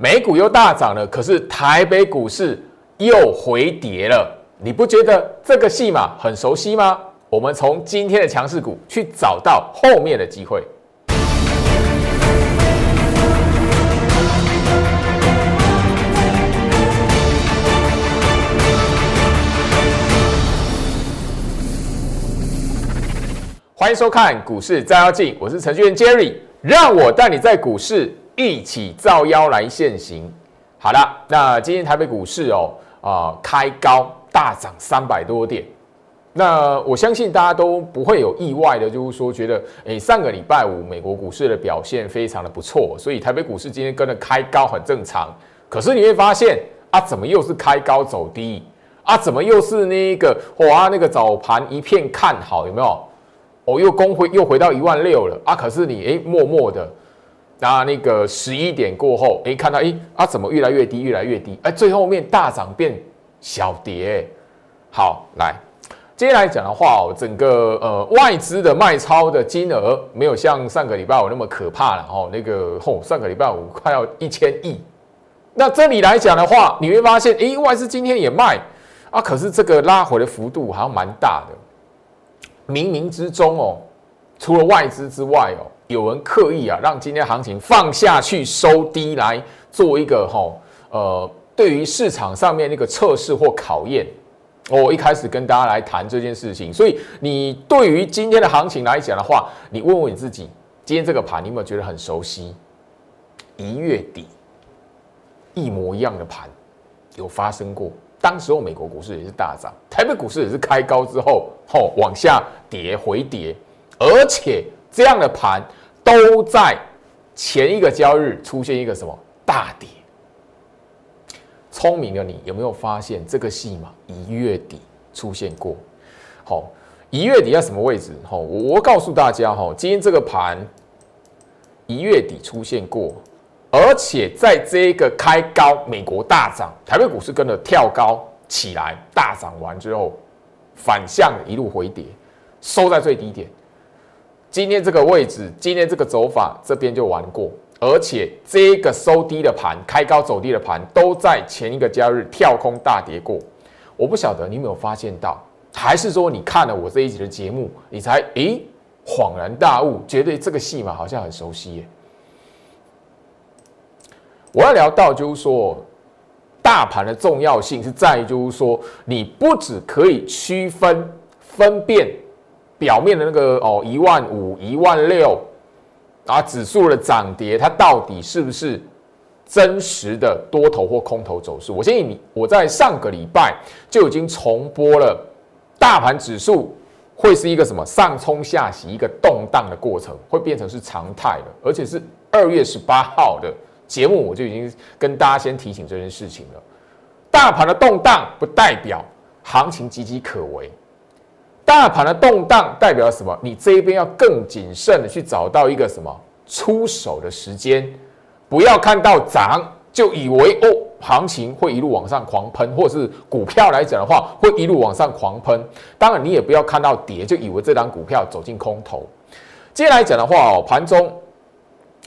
美股又大涨了，可是台北股市又回跌了。你不觉得这个戏码很熟悉吗？我们从今天的强势股去找到后面的机会。欢迎收看股市照妖镜，我是程序员 Jerry，让我带你在股市一起造妖来现行。好了，那今天台北股市哦啊开高大涨三百多点，那我相信大家都不会有意外的，就是说觉得诶上个礼拜五美国股市的表现非常的不错，所以台北股市今天跟着开高很正常。可是你会发现啊，怎么又是开高走低啊？怎么又是那个哇那个早盘一片看好，有没有？哦，又攻回又回到一万六了啊！可是你哎，默默的，那那个十一点过后，哎，看到哎啊，怎么越来越低，越来越低？哎，最后面大涨变小跌。好，来，接下来讲的话哦，整个呃外资的卖超的金额没有像上个礼拜五那么可怕了哦。那个哦，上个礼拜五快要一千亿。那这里来讲的话，你会发现，哎，外资今天也卖啊，可是这个拉回的幅度好像蛮大的。冥冥之中哦，除了外资之外哦，有人刻意啊让今天行情放下去收低来做一个哈呃，对于市场上面那个测试或考验。我一开始跟大家来谈这件事情，所以你对于今天的行情来讲的话，你问问你自己，今天这个盘你有没有觉得很熟悉？一月底一模一样的盘有发生过。当时候美国股市也是大涨，台北股市也是开高之后，吼往下跌回跌，而且这样的盘都在前一个交易日出现一个什么大跌。聪明的你有没有发现这个戏码一月底出现过？好，一月底在什么位置？吼，我告诉大家，哈，今天这个盘一月底出现过。而且在这个开高，美国大涨，台北股市跟着跳高起来，大涨完之后，反向一路回跌，收在最低点。今天这个位置，今天这个走法，这边就玩过。而且这个收低的盘，开高走低的盘，都在前一个交易日跳空大跌过。我不晓得你有没有发现到，还是说你看了我这一集的节目，你才诶恍然大悟，觉得这个戏码好像很熟悉耶。我要聊到就是说，大盘的重要性是在于，就是说，你不只可以区分分辨表面的那个哦一万五、一万六啊指数的涨跌，它到底是不是真实的多头或空头走势？我建议你，我在上个礼拜就已经重播了，大盘指数会是一个什么上冲下洗，一个动荡的过程，会变成是常态的，而且是二月十八号的。节目我就已经跟大家先提醒这件事情了。大盘的动荡不代表行情岌岌可危，大盘的动荡代表什么？你这一边要更谨慎的去找到一个什么出手的时间，不要看到涨就以为哦行情会一路往上狂喷，或是股票来讲的话会一路往上狂喷。当然你也不要看到跌就以为这张股票走进空头。接下来讲的话哦，盘中。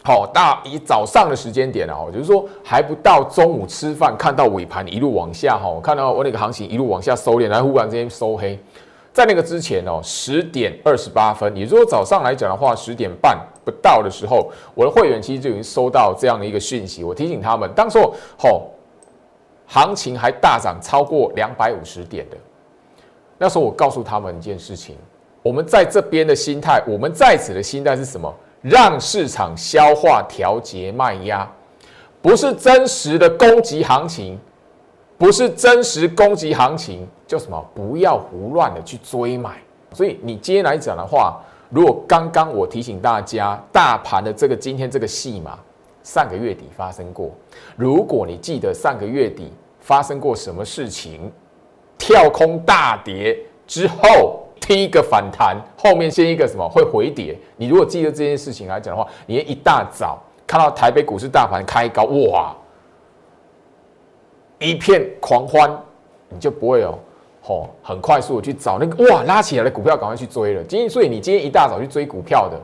好，大以早上的时间点啊，就是说还不到中午吃饭，看到尾盘一路往下哈，看到我那个行情一路往下收敛，然后忽然之间收黑，在那个之前哦，十点二十八分，也就是说早上来讲的话，十点半不到的时候，我的会员其实就已经收到这样的一个讯息，我提醒他们，当时候吼，行情还大涨超过两百五十点的，那时候我告诉他们一件事情，我们在这边的心态，我们在此的心态是什么？让市场消化调节卖压，不是真实的攻击行情，不是真实攻击行情，叫什么？不要胡乱的去追买。所以你今天来讲的话，如果刚刚我提醒大家，大盘的这个今天这个戏码，上个月底发生过。如果你记得上个月底发生过什么事情，跳空大跌之后。第一个反弹，后面先一个什么会回跌？你如果记得这件事情来讲的话，你一大早看到台北股市大盘开高，哇，一片狂欢，你就不会哦，吼，很快速的去找那个哇拉起来的股票，赶快去追了。今天所以你今天一大早去追股票的，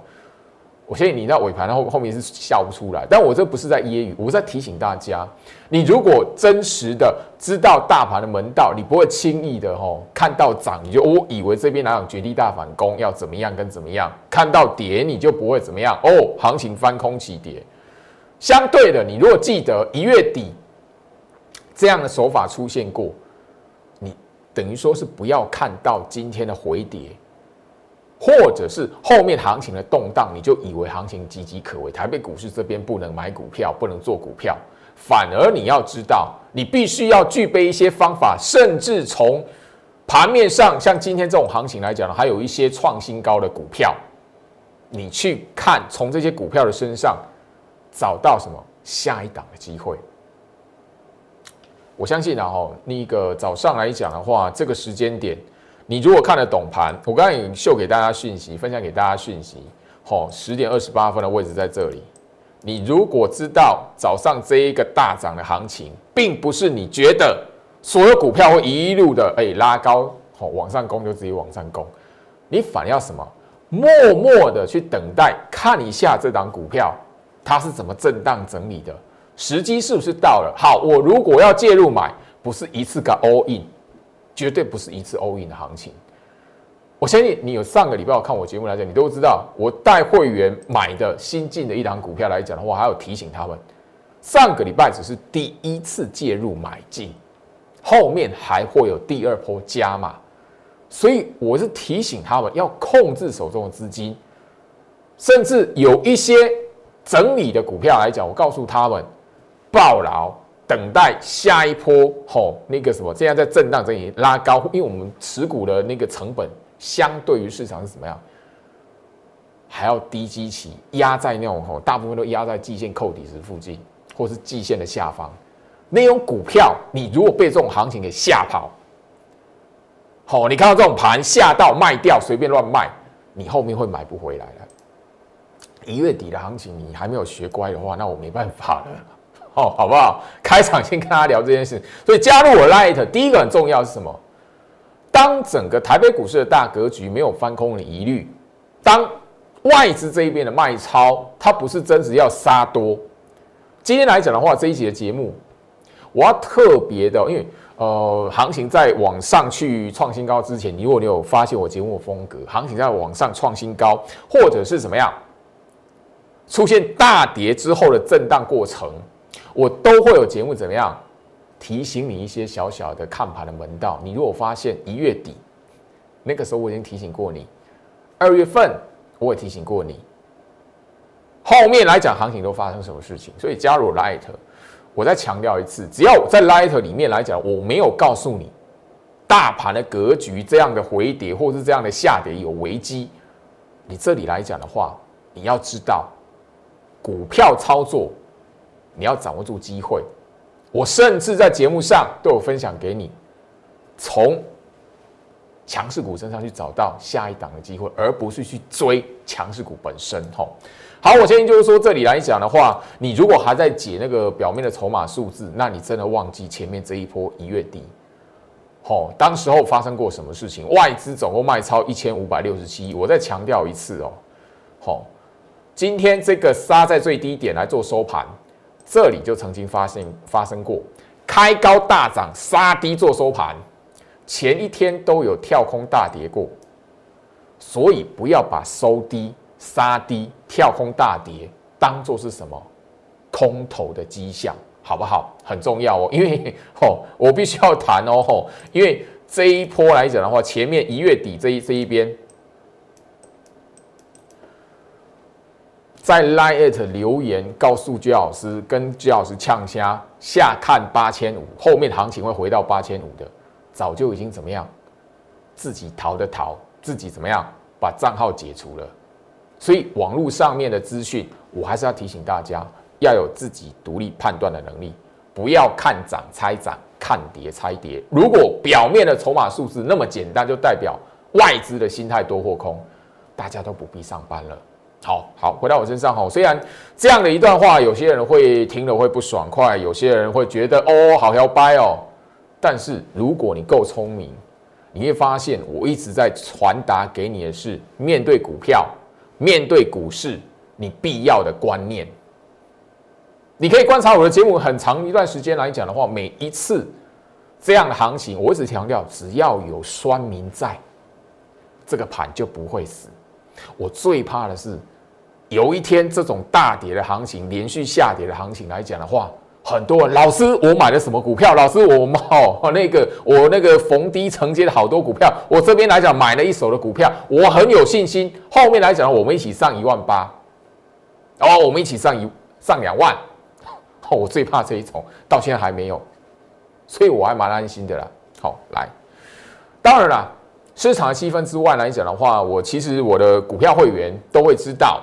我相信你那尾盘后后面是笑不出来，但我这不是在揶揄，我是在提醒大家，你如果真实的知道大盘的门道，你不会轻易的吼看到涨你就我以为这边哪有绝地大反攻要怎么样跟怎么样，看到跌你就不会怎么样哦，行情翻空起跌。相对的，你如果记得一月底这样的手法出现过，你等于说是不要看到今天的回跌。或者是后面行情的动荡，你就以为行情岌岌可危，台北股市这边不能买股票，不能做股票。反而你要知道，你必须要具备一些方法，甚至从盘面上，像今天这种行情来讲呢，还有一些创新高的股票，你去看，从这些股票的身上找到什么下一档的机会。我相信啊，哈，那个早上来讲的话，这个时间点。你如果看得懂盘，我刚刚已经秀给大家讯息，分享给大家讯息。吼，十点二十八分的位置在这里。你如果知道早上这一个大涨的行情，并不是你觉得所有股票会一路的哎拉高，好往上攻就直接往上攻，你反而要什么？默默的去等待，看一下这档股票它是怎么震荡整理的，时机是不是到了？好，我如果要介入买，不是一次个 all in。绝对不是一次 all in 的行情。我相信你有上个礼拜我看我节目来讲，你都知道我带会员买的新进的一档股票来讲的话，还有提醒他们，上个礼拜只是第一次介入买进，后面还会有第二波加码，所以我是提醒他们要控制手中的资金，甚至有一些整理的股票来讲，我告诉他们，抱牢。等待下一波吼，那个什么，这样在震荡整理拉高，因为我们持股的那个成本相对于市场是怎么样，还要低基期压在那种吼，大部分都压在季线扣底值附近，或是季线的下方。那种股票，你如果被这种行情给吓跑，好，你看到这种盘吓到卖掉，随便乱卖，你后面会买不回来了。一月底的行情，你还没有学乖的话，那我没办法了。哦，好不好？开场先跟大家聊这件事。所以加入我 Light，第一个很重要是什么？当整个台北股市的大格局没有翻空的疑虑，当外资这一边的卖超，它不是真实要杀多。今天来讲的话，这一集的节目，我要特别的，因为呃，行情在往上去创新高之前，如果你有发现我节目的风格，行情在往上创新高，或者是怎么样，出现大跌之后的震荡过程。我都会有节目怎么样提醒你一些小小的看盘的门道。你如果发现一月底那个时候我已经提醒过你，二月份我也提醒过你，后面来讲行情都发生什么事情。所以加入 Light，我再强调一次，只要在 Light 里面来讲，我没有告诉你大盘的格局这样的回跌或是这样的下跌有危机，你这里来讲的话，你要知道股票操作。你要掌握住机会，我甚至在节目上都有分享给你，从强势股身上去找到下一档的机会，而不是去追强势股本身。吼，好，我建议就是说，这里来讲的话，你如果还在解那个表面的筹码数字，那你真的忘记前面这一波一月底，吼，当时候发生过什么事情？外资总共卖超一千五百六十七亿。我再强调一次哦，好，今天这个杀在最低点来做收盘。这里就曾经发生发生过，开高大涨，杀低做收盘，前一天都有跳空大跌过，所以不要把收低、杀低、跳空大跌当做是什么空头的迹象，好不好？很重要哦，因为吼，我必须要谈哦吼，因为这一波来讲的话，前面一月底这一这一边。在 Line 留言告诉居老师，跟居老师呛虾下看八千五，后面行情会回到八千五的，早就已经怎么样，自己逃的逃，自己怎么样把账号解除了。所以网络上面的资讯，我还是要提醒大家，要有自己独立判断的能力，不要看涨猜涨，看跌猜跌。如果表面的筹码数字那么简单，就代表外资的心态多或空，大家都不必上班了。好好回到我身上哈，虽然这样的一段话，有些人会听了会不爽快，有些人会觉得哦好摇摆哦，但是如果你够聪明，你会发现我一直在传达给你的是，面对股票，面对股市，你必要的观念。你可以观察我的节目很长一段时间来讲的话，每一次这样的行情，我一直强调，只要有酸民在，这个盘就不会死。我最怕的是有一天这种大跌的行情，连续下跌的行情来讲的话，很多人老师，我买了什么股票？老师，我哦那个我那个逢低承接了好多股票，我这边来讲买了一手的股票，我很有信心，后面来讲我们一起上一万八，哦，我们一起上一上两万。我最怕这一种，到现在还没有，所以我还蛮安心的啦。好，来，当然啦，市场的气氛之外来讲的话，我其实我的股票会员都会知道，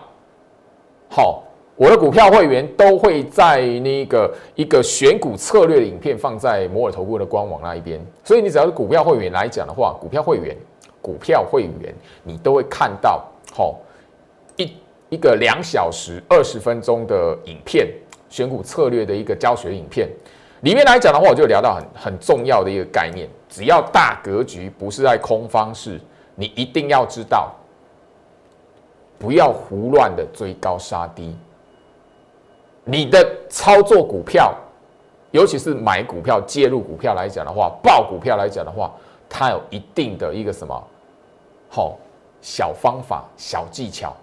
好，我的股票会员都会在那个一个选股策略的影片放在摩尔投顾的官网那一边，所以你只要是股票会员来讲的话，股票会员、股票会员，你都会看到，好，一一个两小时二十分钟的影片。选股策略的一个教学影片里面来讲的话，我就聊到很很重要的一个概念：只要大格局不是在空方式，你一定要知道，不要胡乱的追高杀低。你的操作股票，尤其是买股票、介入股票来讲的话，报股票来讲的话，它有一定的一个什么好小方法、小技巧。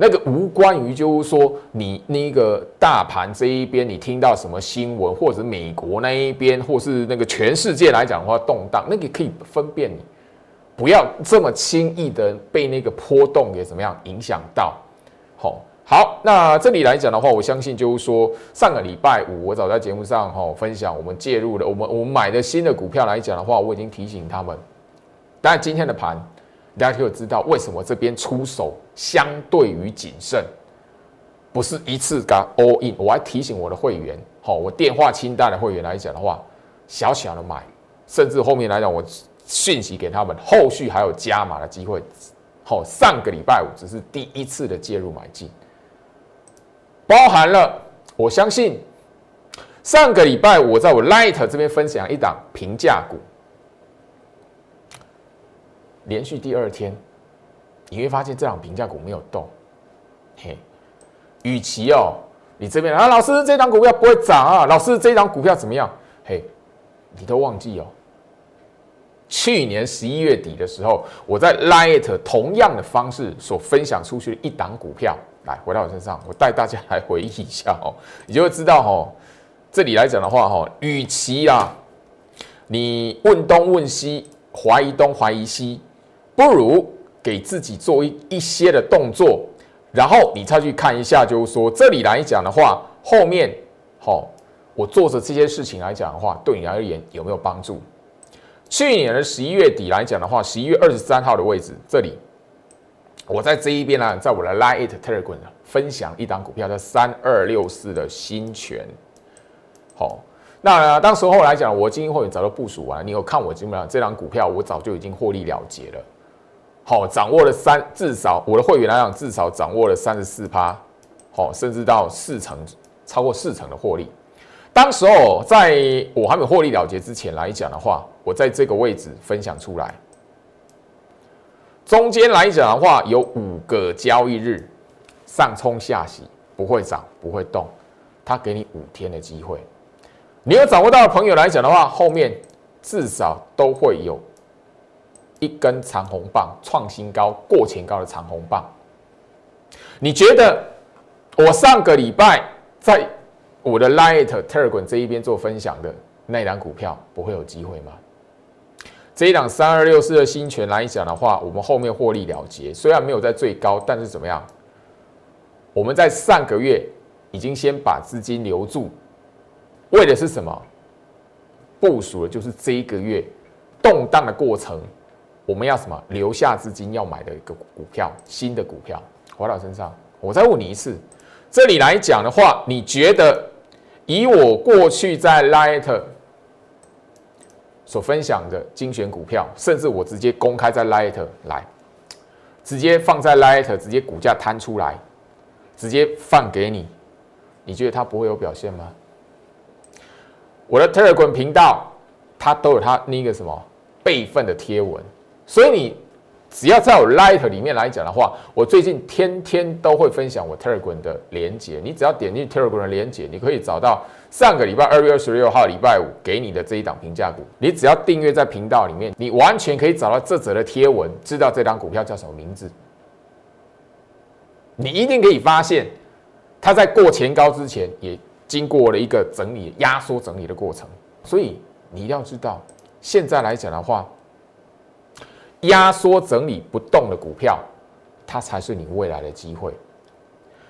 那个无关于，就是说你那个大盘这一边，你听到什么新闻，或者美国那一边，或是那个全世界来讲的话，动荡，那个可以分辨你，不要这么轻易的被那个波动给怎么样影响到。好，好，那这里来讲的话，我相信就是说，上个礼拜五我早在节目上哈分享，我们介入了，我们我们买的新的股票来讲的话，我已经提醒他们，但今天的盘。大家就知道为什么这边出手相对于谨慎，不是一次嘎 all in。我还提醒我的会员，好，我电话清单的会员来讲的话，小小的买，甚至后面来讲，我讯息给他们，后续还有加码的机会。好，上个礼拜五只是第一次的介入买进，包含了我相信上个礼拜我在我 Light 这边分享一档平价股。连续第二天，你会发现这档评价股没有动。嘿，与其哦，你这边啊，老师这档股票不会涨啊，老师这档股票怎么样？嘿，你都忘记哦。去年十一月底的时候，我在 Light 同样的方式所分享出去的一档股票，来回到我身上，我带大家来回忆一下哦，你就会知道哦。这里来讲的话哈，与其啊，你问东问西，怀疑东怀疑西。不如给自己做一一些的动作，然后你再去看一下，就是说这里来讲的话，后面好，我做着这些事情来讲的话，对你而言有没有帮助？去年的十一月底来讲的话，十一月二十三号的位置，这里我在这一边呢，在我的 Line It Telegram 分享一档股票，叫三二六四的新权。好，那当时候来讲，我经营会员早就部署完，你有看我基本上这档股票，我早就已经获利了结了。好，掌握了三，至少我的会员来讲，至少掌握了三十四趴，好，甚至到四成，超过四成的获利。当时候，在我还没获利了结之前来讲的话，我在这个位置分享出来。中间来讲的话，有五个交易日，上冲下洗，不会涨，不会动，他给你五天的机会。你有掌握到的朋友来讲的话，后面至少都会有。一根长红棒创新高过前高的长红棒，你觉得我上个礼拜在我的 Light Telegram 这一边做分享的那档股票不会有机会吗？这一档三二六四的新权来讲的话，我们后面获利了结，虽然没有在最高，但是怎么样？我们在上个月已经先把资金留住，为的是什么？部署的就是这一个月动荡的过程。我们要什么？留下资金要买的一个股票，新的股票，回到身上。我再问你一次，这里来讲的话，你觉得以我过去在 Light 所分享的精选股票，甚至我直接公开在 Light 来，直接放在 Light，直接股价摊出来，直接放给你，你觉得它不会有表现吗？我的 Telegram 频道，它都有它那个什么备份的贴文。所以你只要在我 Light 里面来讲的话，我最近天天都会分享我 Telegram 的连接。你只要点进 Telegram 的连接，你可以找到上个礼拜二月二十六号礼拜五给你的这一档评价股。你只要订阅在频道里面，你完全可以找到这则的贴文，知道这档股票叫什么名字。你一定可以发现，它在过前高之前也经过了一个整理、压缩整理的过程。所以你一定要知道，现在来讲的话。压缩整理不动的股票，它才是你未来的机会。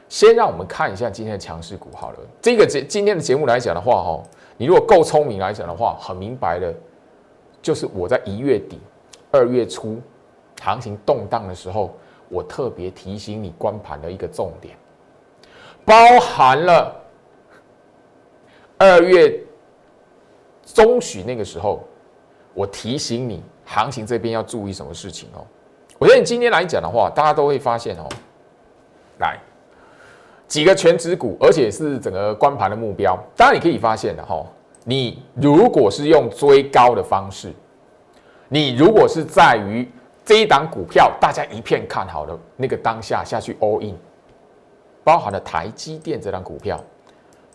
先让我们看一下今天的强势股好了。这个节今天的节目来讲的话，哈，你如果够聪明来讲的话，很明白的，就是我在一月底、二月初行情动荡的时候，我特别提醒你关盘的一个重点，包含了二月中旬那个时候，我提醒你。行情这边要注意什么事情哦？我觉得你今天来讲的话，大家都会发现哦，来几个全指股，而且是整个关盘的目标。当然你可以发现的哈，你如果是用追高的方式，你如果是在于这一档股票大家一片看好的那个当下下去 all in，包含了台积电这档股票，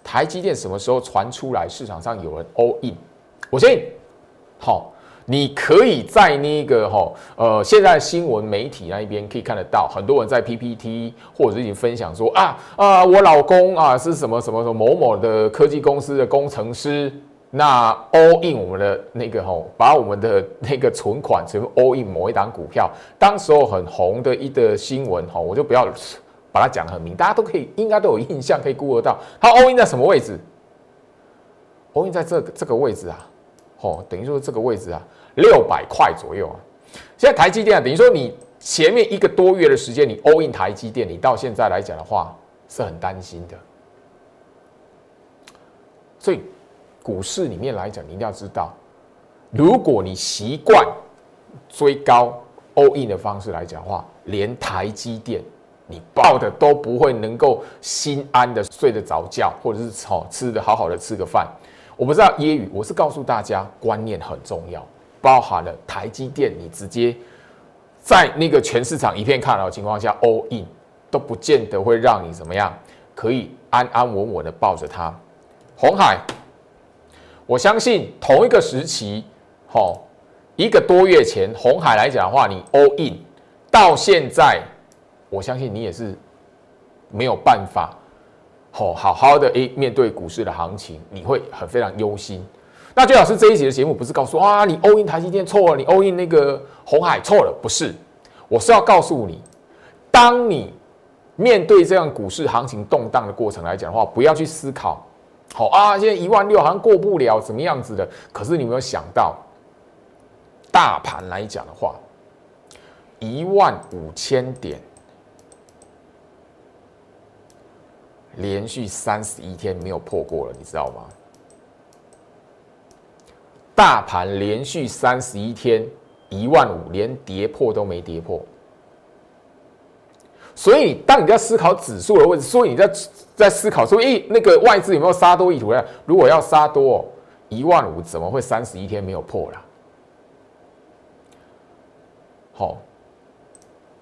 台积电什么时候传出来市场上有人 all in？我相信好。你可以在那个哈呃，现在新闻媒体那一边可以看得到，很多人在 PPT 或者已经分享说啊啊，我老公啊是什么什么什么某某的科技公司的工程师，那 all in 我们的那个哈，把我们的那个存款全部 all in 某一档股票，当时候很红的一个新闻哈，我就不要把它讲得很明，大家都可以应该都有印象，可以估得到，他 all in 在什么位置？all in 在这个这个位置啊。哦，等于说这个位置啊，六百块左右啊。现在台积电啊，等于说你前面一个多月的时间，你 all in 台积电，你到现在来讲的话是很担心的。所以股市里面来讲，你一定要知道，如果你习惯追高 all in 的方式来讲的话，连台积电你抱的都不会能够心安的睡得着觉，或者是哦吃的好好的吃个饭。我不知道揶揄，我是告诉大家观念很重要，包含了台积电，你直接在那个全市场一片看好的情况下 all in 都不见得会让你怎么样，可以安安稳稳的抱着它。红海，我相信同一个时期，吼一个多月前，红海来讲的话，你 all in 到现在，我相信你也是没有办法。好，好好的诶，面对股市的行情，你会很非常忧心。那最好是这一集的节目不是告诉啊，你 all in 台积电错了，你 all in 那个红海错了，不是，我是要告诉你，当你面对这样股市行情动荡的过程来讲的话，不要去思考，好啊，现在一万六好像过不了，怎么样子的？可是你有没有想到，大盘来讲的话，一万五千点。连续三十一天没有破过了，你知道吗？大盘连续三十一天一万五，连跌破都没跌破。所以，当你在思考指数的位置，所以你在在思考说，诶，那个外资有没有杀多意图？如果要杀多，一万五怎么会三十一天没有破了？好，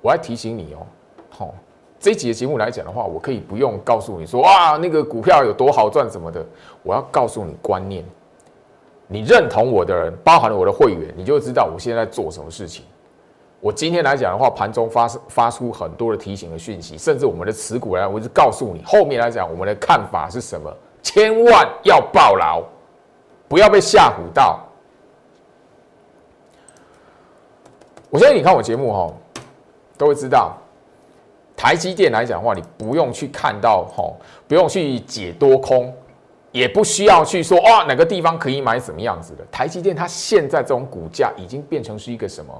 我要提醒你哦，好。这一集的节目来讲的话，我可以不用告诉你说哇，那个股票有多好赚什么的。我要告诉你观念，你认同我的人，包含了我的会员，你就知道我现在在做什么事情。我今天来讲的话，盘中发发出很多的提醒的讯息，甚至我们的持股来，我是告诉你后面来讲我们的看法是什么，千万要抱牢，不要被吓唬到。我相信你看我节目哈，都会知道。台积电来讲的话，你不用去看到哈，不用去解多空，也不需要去说啊哪个地方可以买什么样子的。台积电它现在这种股价已经变成是一个什么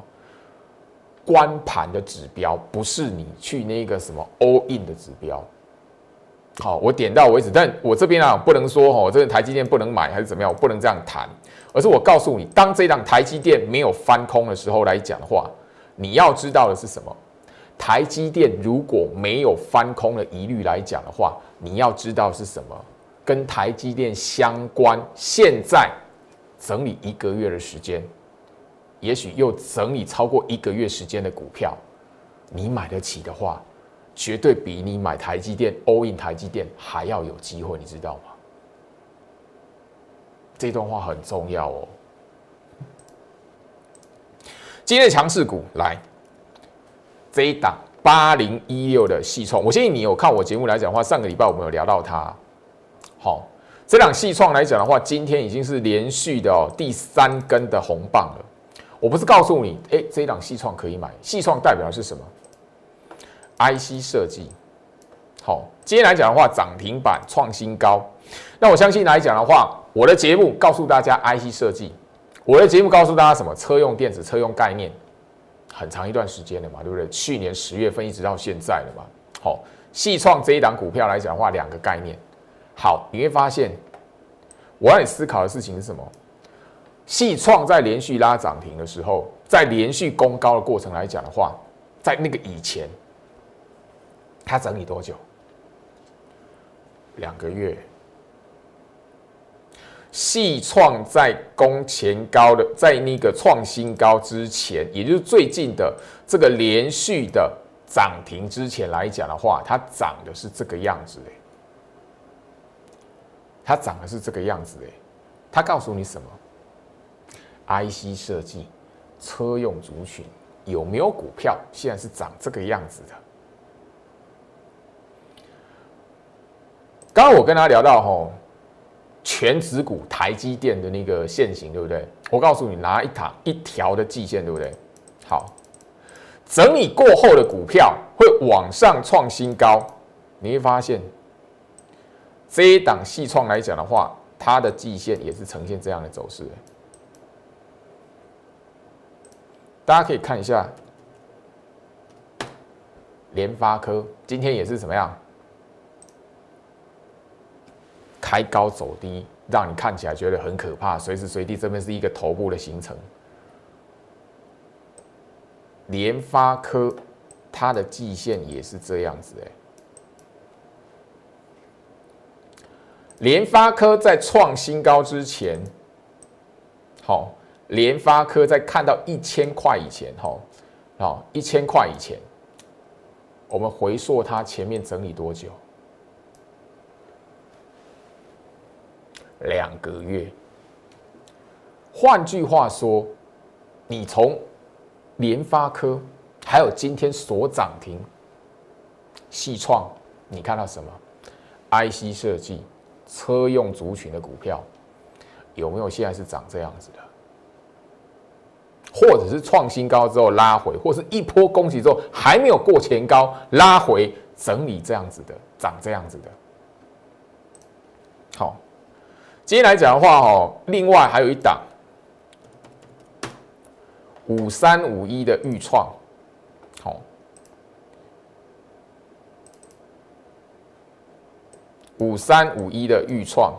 关盘的指标，不是你去那个什么 all in 的指标。好，我点到为止。但我这边啊不能说哦，这个台积电不能买还是怎么样，我不能这样谈，而是我告诉你，当这档台积电没有翻空的时候来讲的话，你要知道的是什么？台积电如果没有翻空的疑虑来讲的话，你要知道是什么？跟台积电相关，现在整理一个月的时间，也许又整理超过一个月时间的股票，你买得起的话，绝对比你买台积电、all in 台积电还要有机会，你知道吗？这段话很重要哦。今天的强势股来，这一档八零一六的细创，我相信你有看我节目来讲的话，上个礼拜我们有聊到它。好，这档细创来讲的话，今天已经是连续的第三根的红棒了。我不是告诉你，哎，这一档细创可以买，细创代表的是什么？IC 设计。好，今天来讲的话，涨停板创新高。那我相信来讲的话，我的节目告诉大家 IC 设计，我的节目告诉大家什么？车用电子、车用概念，很长一段时间了嘛，对不对？去年十月份一直到现在了嘛。好，细创这一档股票来讲的话，两个概念。好，你会发现，我让你思考的事情是什么？细创在连续拉涨停的时候，在连续攻高的过程来讲的话，在那个以前，它整理多久？两个月。细创在攻前高的，在那个创新高之前，也就是最近的这个连续的涨停之前来讲的话，它涨的是这个样子的，它涨的是这个样子的，它告诉你什么？IC 设计、车用族群有没有股票现在是涨这个样子的？刚刚我跟他聊到吼。全指股台积电的那个线型，对不对？我告诉你，拿一条一条的季线，对不对？好，整理过后的股票会往上创新高，你会发现这一档细创来讲的话，它的季线也是呈现这样的走势。大家可以看一下，联发科今天也是怎么样？开高走低，让你看起来觉得很可怕。随时随地这边是一个头部的形成。联发科它的季线也是这样子哎。联发科在创新高之前，好，联发科在看到一千块以前，哈，好，一千块以前，我们回溯它前面整理多久？两个月，换句话说，你从联发科还有今天所涨停，细创，你看到什么？IC 设计、车用族群的股票，有没有现在是涨这样子的？或者是创新高之后拉回，或是一波攻击之后还没有过前高拉回整理这样子的，涨这样子的，好。今天来讲的话，哦，另外还有一档五三五一的预创，好，五三五一的预创，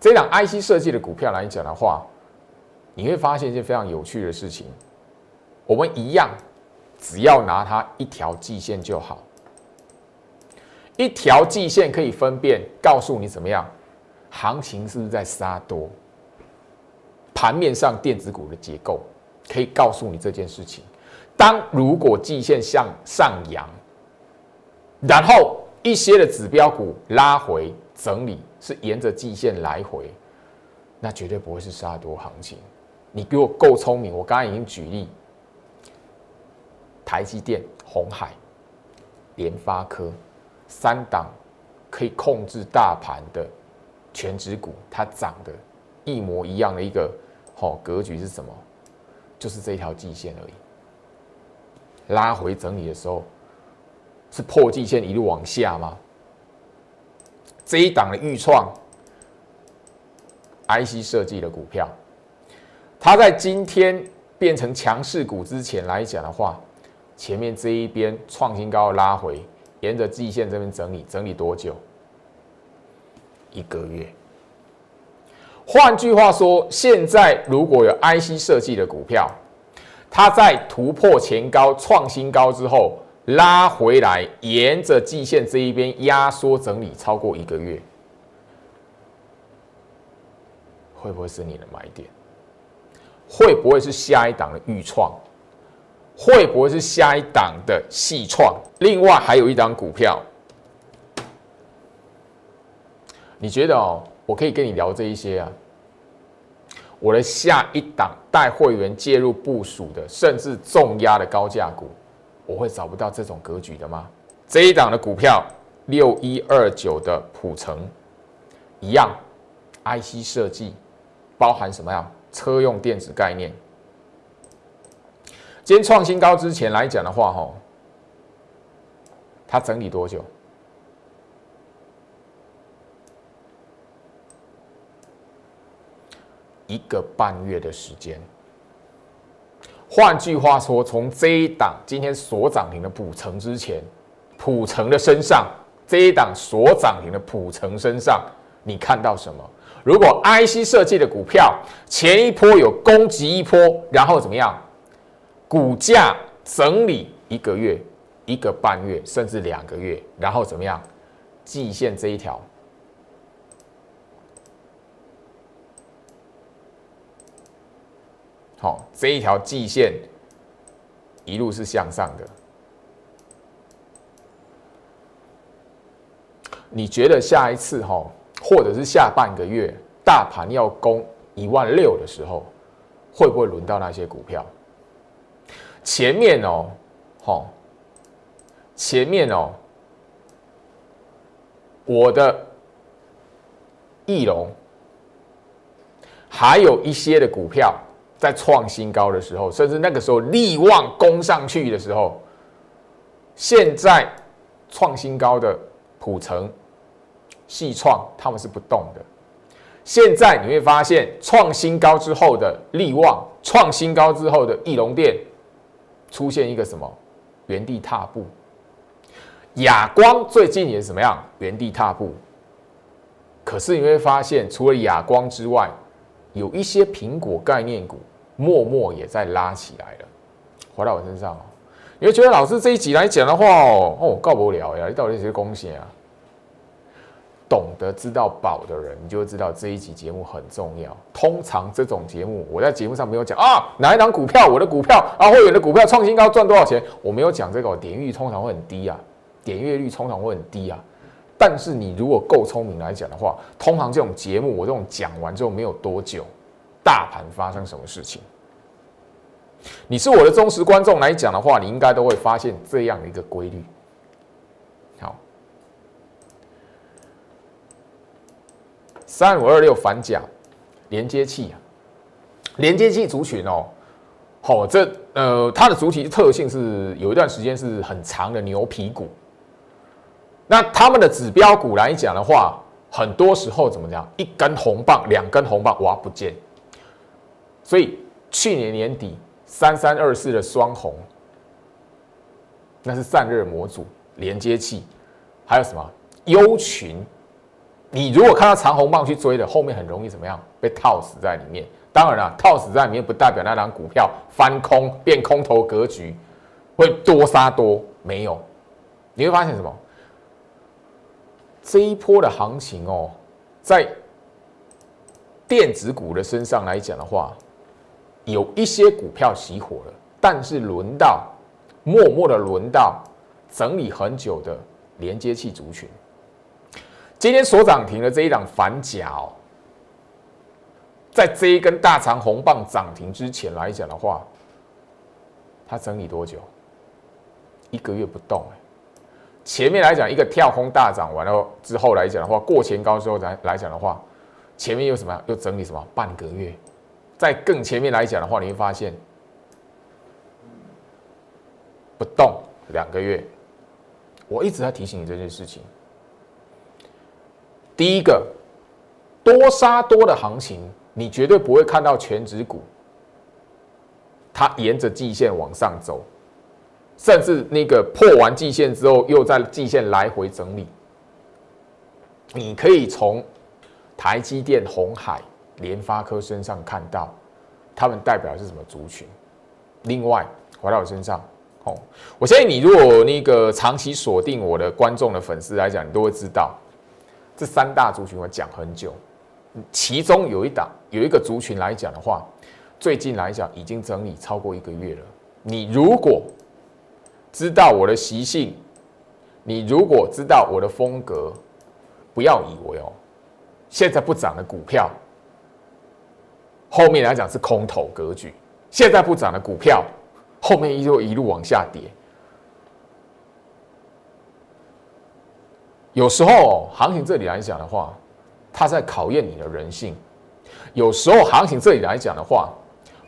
这档 IC 设计的股票来讲的话，你会发现一件非常有趣的事情，我们一样，只要拿它一条季线就好，一条季线可以分辨，告诉你怎么样。行情是不是在杀多？盘面上电子股的结构可以告诉你这件事情。当如果季线向上扬，然后一些的指标股拉回整理，是沿着季线来回，那绝对不会是杀多行情。你给我够聪明，我刚刚已经举例，台积电、红海、联发科三档可以控制大盘的。全指股它涨的一模一样的一个好格局是什么？就是这一条季线而已。拉回整理的时候，是破季线一路往下吗？这一档的预创 IC 设计的股票，它在今天变成强势股之前来讲的话，前面这一边创新高拉回，沿着季线这边整理，整理多久？一个月。换句话说，现在如果有 IC 设计的股票，它在突破前高、创新高之后拉回来，沿着季线这一边压缩整理超过一个月，会不会是你的买点？会不会是下一档的预创？会不会是下一档的细创？另外还有一档股票，你觉得哦？我可以跟你聊这一些啊。我的下一档带会员介入部署的，甚至重压的高价股，我会找不到这种格局的吗？这一档的股票六一二九的普成一样，IC 设计包含什么呀？车用电子概念。今天创新高之前来讲的话，哈，它整理多久？一个半月的时间。换句话说，从这一档今天所涨停的普成之前，普成的身上，这一档所涨停的普成身上，你看到什么？如果 IC 设计的股票前一波有攻击一波，然后怎么样？股价整理一个月、一个半月，甚至两个月，然后怎么样？季线这一条，好，这一条季线一路是向上的。你觉得下一次哈，或者是下半个月，大盘要攻一万六的时候，会不会轮到那些股票？前面哦，好，前面哦，我的翼龙，还有一些的股票在创新高的时候，甚至那个时候力旺攻上去的时候，现在创新高的普成、细创他们是不动的。现在你会发现，创新高之后的力旺，创新高之后的翼龙店。出现一个什么原地踏步？亚光最近也是怎么样原地踏步？可是你会发现，除了亚光之外，有一些苹果概念股默默也在拉起来了。回到我身上哦，你会觉得老师这一集来讲的话哦，哦，告不了呀，你到底是恭喜啊？懂得知道宝的人，你就会知道这一集节目很重要。通常这种节目，我在节目上没有讲啊，哪一档股票，我的股票啊，会员的股票创新高赚多少钱，我没有讲这个。点阅率通常会很低啊，点阅率通常会很低啊。但是你如果够聪明来讲的话，通常这种节目我这种讲完之后没有多久，大盘发生什么事情，你是我的忠实观众来讲的话，你应该都会发现这样的一个规律。好三五二六反甲连接器啊，连接器族群哦，好，这呃它的主体特性是有一段时间是很长的牛皮股。那他们的指标股来讲的话，很多时候怎么讲？一根红棒、两根红棒挖不见。所以去年年底三三二四的双红，那是散热模组连接器，还有什么优群？你如果看到长红棒去追的，后面很容易怎么样？被套死在里面。当然了，套死在里面不代表那张股票翻空变空头格局，会多杀多没有。你会发现什么？这一波的行情哦，在电子股的身上来讲的话，有一些股票熄火了，但是轮到默默的轮到整理很久的连接器族群。今天所涨停的这一档反甲哦，在这一根大长红棒涨停之前来讲的话，它整理多久？一个月不动哎。前面来讲一个跳空大涨完了之后来讲的话，过前高之后来来讲的话，前面又什么？又整理什么？半个月。在更前面来讲的话，你会发现不动两个月。我一直在提醒你这件事情。第一个多杀多的行情，你绝对不会看到全指股，它沿着季线往上走，甚至那个破完季线之后，又在季线来回整理。你可以从台积电、红海、联发科身上看到，他们代表是什么族群。另外，回到我身上，哦，我相信你如果那个长期锁定我的观众的粉丝来讲，你都会知道。这三大族群我讲很久，其中有一档有一个族群来讲的话，最近来讲已经整理超过一个月了。你如果知道我的习性，你如果知道我的风格，不要以为哦，现在不涨的股票，后面来讲是空头格局。现在不涨的股票，后面依旧一路往下跌。有时候行情这里来讲的话，它在考验你的人性。有时候行情这里来讲的话，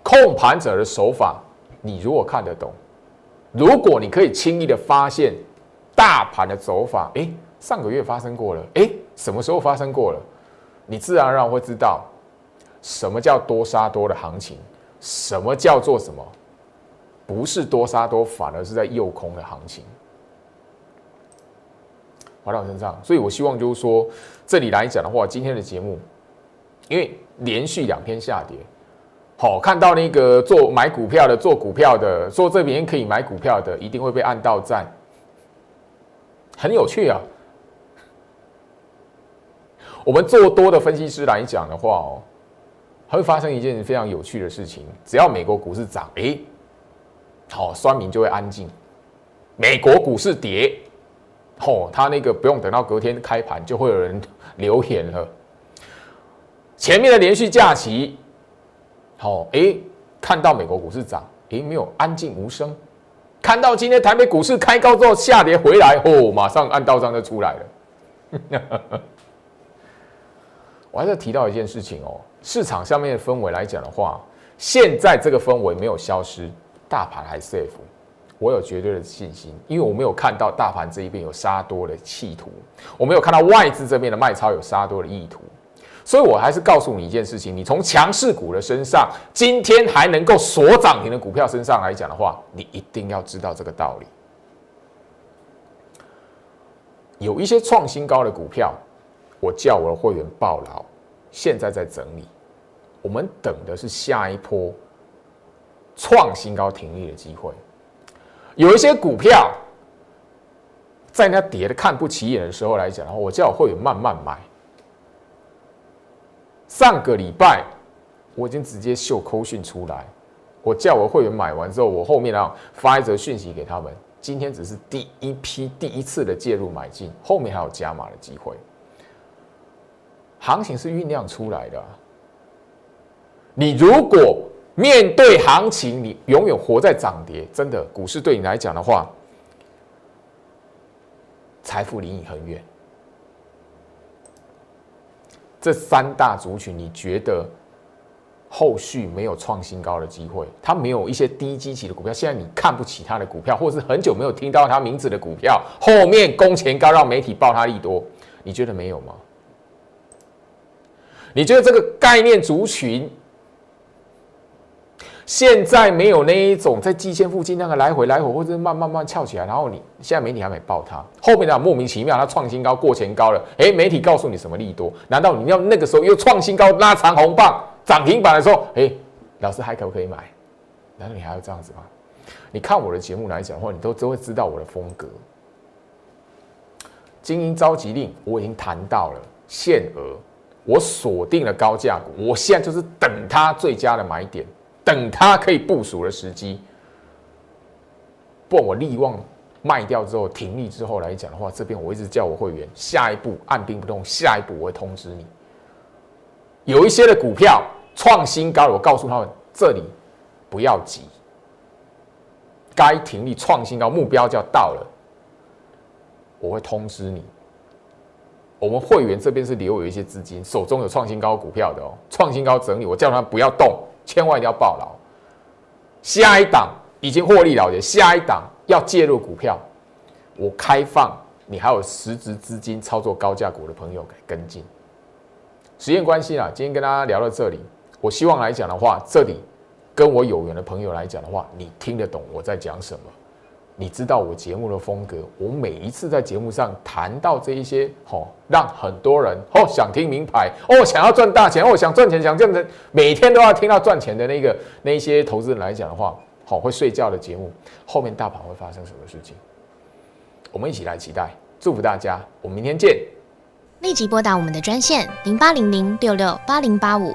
控盘者的手法，你如果看得懂，如果你可以轻易的发现大盘的走法，诶，上个月发生过了，诶，什么时候发生过了，你自然而然会知道什么叫多杀多的行情，什么叫做什么不是多杀多，反而是在诱空的行情。回到身上，所以我希望就是说，这里来讲的话，今天的节目，因为连续两天下跌，好看到那个做买股票的、做股票的、说这边可以买股票的，一定会被按到赞，很有趣啊。我们做多的分析师来讲的话哦，会发生一件非常有趣的事情，只要美国股市涨，哎，好，酸民就会安静；美国股市跌。哦，他那个不用等到隔天开盘，就会有人留言了。前面的连续假期，好，哎，看到美国股市涨，哎，没有安静无声；看到今天台北股市开高之后下跌回来，哦，马上按道章就出来了。我还是提到一件事情哦，市场上面的氛围来讲的话，现在这个氛围没有消失，大盘还 safe。我有绝对的信心，因为我没有看到大盘这一边有杀多的企图，我没有看到外资这边的卖超有杀多的意图，所以我还是告诉你一件事情：你从强势股的身上，今天还能够锁涨停的股票身上来讲的话，你一定要知道这个道理。有一些创新高的股票，我叫我的会员抱牢，现在在整理，我们等的是下一波创新高停利的机会。有一些股票，在那跌的看不起眼的时候来讲，然后我叫我会员慢慢买。上个礼拜我已经直接秀扣讯出来，我叫我会员买完之后，我后面啊发一则讯息给他们。今天只是第一批第一次的介入买进，后面还有加码的机会。行情是酝酿出来的，你如果。面对行情，你永远活在涨跌。真的，股市对你来讲的话，财富离你很远。这三大族群，你觉得后续没有创新高的机会？它没有一些低基期的股票，现在你看不起它的股票，或是很久没有听到它名字的股票，后面工钱高让媒体报它利多，你觉得没有吗？你觉得这个概念族群？现在没有那一种在季线附近那个来回来回，或者慢慢慢翘起来，然后你现在媒体还没报它，后面的莫名其妙它创新高过前高了，哎，媒体告诉你什么利多？难道你要那个时候又创新高拉长红棒涨停板的时候，哎，老师还可不可以买？难道你还要这样子吗？你看我的节目来讲的话，你都都会知道我的风格。精英召集令我已经谈到了限额，我锁定了高价股，我现在就是等它最佳的买点。等它可以部署的时机，不，我利旺卖掉之后停利之后来讲的话，这边我一直叫我会员，下一步按兵不动，下一步我会通知你。有一些的股票创新高，我告诉他们这里不要急，该停利创新高目标就要到了，我会通知你。我们会员这边是留有一些资金，手中有创新高股票的哦，创新高整理，我叫他不要动。千万一定要抱牢，下一档已经获利了结，下一档要介入股票，我开放你还有实质资金操作高价股的朋友跟进。时间关系啊，今天跟大家聊到这里，我希望来讲的话，这里跟我有缘的朋友来讲的话，你听得懂我在讲什么。你知道我节目的风格，我每一次在节目上谈到这一些，吼，让很多人哦想听名牌，哦想要赚大钱，哦想赚钱，想这样子，每天都要听到赚钱的那个那一些投资人来讲的话，好会睡觉的节目，后面大盘会发生什么事情？我们一起来期待，祝福大家，我们明天见。立即拨打我们的专线零八零零六六八零八五